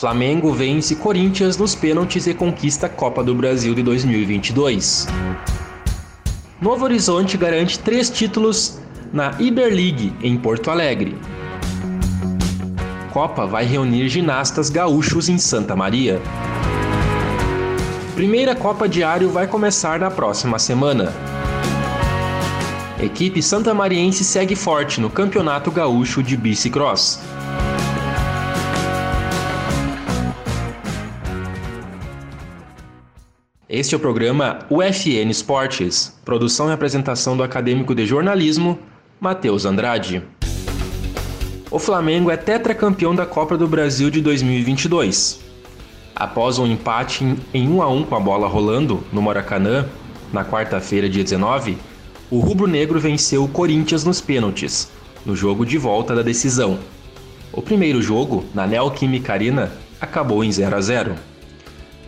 Flamengo vence Corinthians nos pênaltis e conquista a Copa do Brasil de 2022. Novo Horizonte garante três títulos na Iber League em Porto Alegre. Copa vai reunir ginastas gaúchos em Santa Maria. Primeira Copa Diário vai começar na próxima semana. Equipe Santa Mariense segue forte no Campeonato Gaúcho de Bicicross. Este é o programa UFN Esportes, produção e apresentação do acadêmico de jornalismo, Matheus Andrade. O Flamengo é tetracampeão da Copa do Brasil de 2022. Após um empate em 1 a 1 com a bola rolando no Maracanã, na quarta-feira, dia 19, o rubro-negro venceu o Corinthians nos pênaltis, no jogo de volta da decisão. O primeiro jogo, na Neoquímica Arena, acabou em 0 a 0.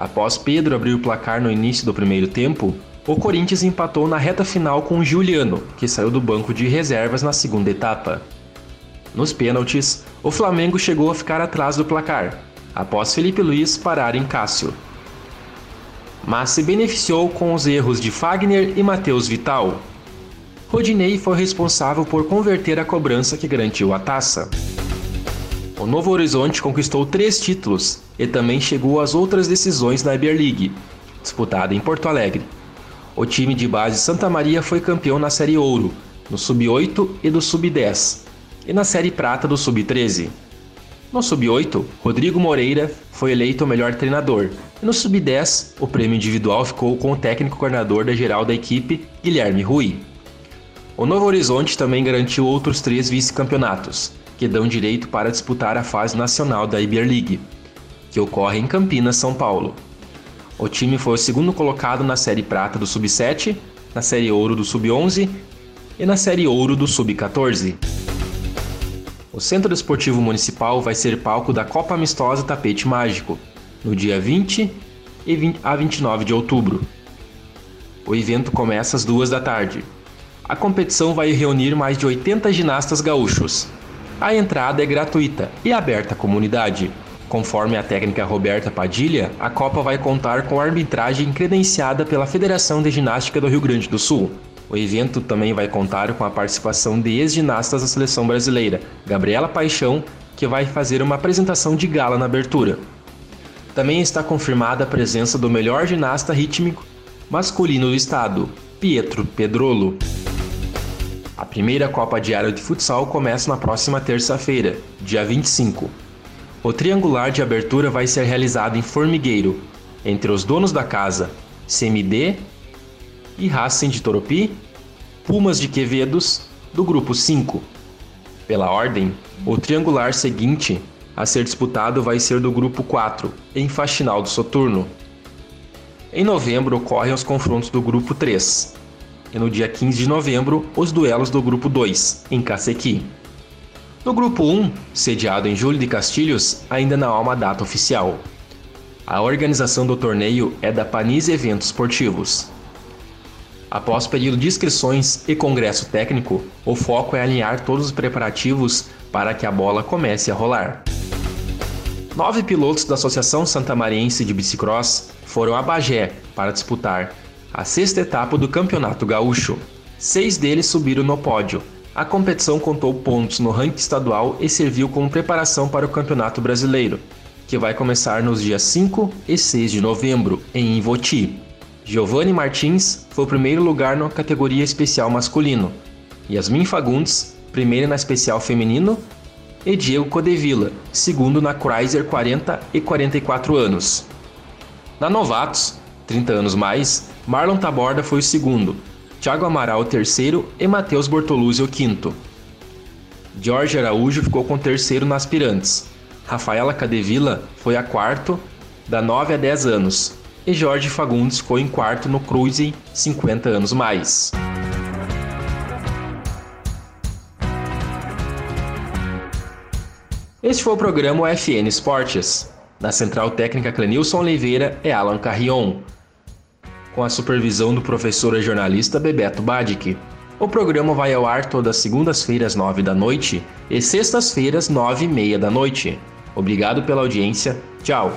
Após Pedro abrir o placar no início do primeiro tempo, o Corinthians empatou na reta final com Juliano, que saiu do banco de reservas na segunda etapa. Nos pênaltis, o Flamengo chegou a ficar atrás do placar, após Felipe Luiz parar em Cássio. Mas se beneficiou com os erros de Fagner e Matheus Vital. Rodinei foi responsável por converter a cobrança que garantiu a taça. O Novo Horizonte conquistou três títulos e também chegou às outras decisões da Iber League, disputada em Porto Alegre. O time de base Santa Maria foi campeão na Série Ouro, no Sub-8 e do Sub-10, e na Série Prata do Sub-13. No Sub-8, Rodrigo Moreira foi eleito o melhor treinador, e no Sub-10, o prêmio individual ficou com o técnico coordenador da geral da equipe, Guilherme Rui. O Novo Horizonte também garantiu outros três vice-campeonatos, que dão direito para disputar a fase nacional da Iber League, que ocorre em Campinas, São Paulo. O time foi o segundo colocado na Série Prata do Sub-7, na Série Ouro do Sub-11 e na Série Ouro do Sub-14. O Centro Esportivo Municipal vai ser palco da Copa Amistosa Tapete Mágico, no dia 20 e 20 a 29 de outubro. O evento começa às duas da tarde. A competição vai reunir mais de 80 ginastas gaúchos, a entrada é gratuita e aberta à comunidade. Conforme a técnica Roberta Padilha, a Copa vai contar com arbitragem credenciada pela Federação de Ginástica do Rio Grande do Sul. O evento também vai contar com a participação de ex-ginastas da seleção brasileira, Gabriela Paixão, que vai fazer uma apresentação de gala na abertura. Também está confirmada a presença do melhor ginasta rítmico masculino do estado, Pietro Pedrolo. A primeira Copa Diária de Futsal começa na próxima terça-feira, dia 25. O triangular de abertura vai ser realizado em Formigueiro, entre os donos da casa, CMD e Racing de Toropi, Pumas de Quevedos, do grupo 5. Pela ordem, o triangular seguinte a ser disputado vai ser do grupo 4, em Faxinal do Soturno. Em novembro ocorrem os confrontos do grupo 3, e no dia 15 de novembro os duelos do Grupo 2, em Cacequi. No Grupo 1, sediado em Júlio de Castilhos, ainda não há uma data oficial. A organização do torneio é da Panis Eventos Esportivos. Após período de inscrições e congresso técnico, o foco é alinhar todos os preparativos para que a bola comece a rolar. Nove pilotos da Associação Santa Mariense de Bicicross foram a Bagé para disputar a sexta etapa do Campeonato Gaúcho. Seis deles subiram no pódio. A competição contou pontos no ranking estadual e serviu como preparação para o Campeonato Brasileiro, que vai começar nos dias 5 e 6 de novembro, em Ivoti. Giovanni Martins foi o primeiro lugar na categoria especial masculino, Yasmin Fagundes, primeiro na especial feminino, e Diego Codevilla, segundo na Chrysler 40 e 44 anos. Na Novatos, 30 anos mais, Marlon Taborda foi o segundo, Thiago Amaral o terceiro e Matheus Bortoluzzi o quinto. Jorge Araújo ficou com terceiro nas aspirantes. Rafaela Cadevila foi a quarto, da 9 a 10 anos. E Jorge Fagundes ficou em quarto no Cruising 50 anos mais. Este foi o programa UFN Esportes. Na central técnica Clenilson Oliveira é Alan Carrion, com a supervisão do professor e jornalista Bebeto Badic. O programa vai ao ar todas segundas-feiras, nove da noite e sextas-feiras, nove e meia da noite. Obrigado pela audiência. Tchau.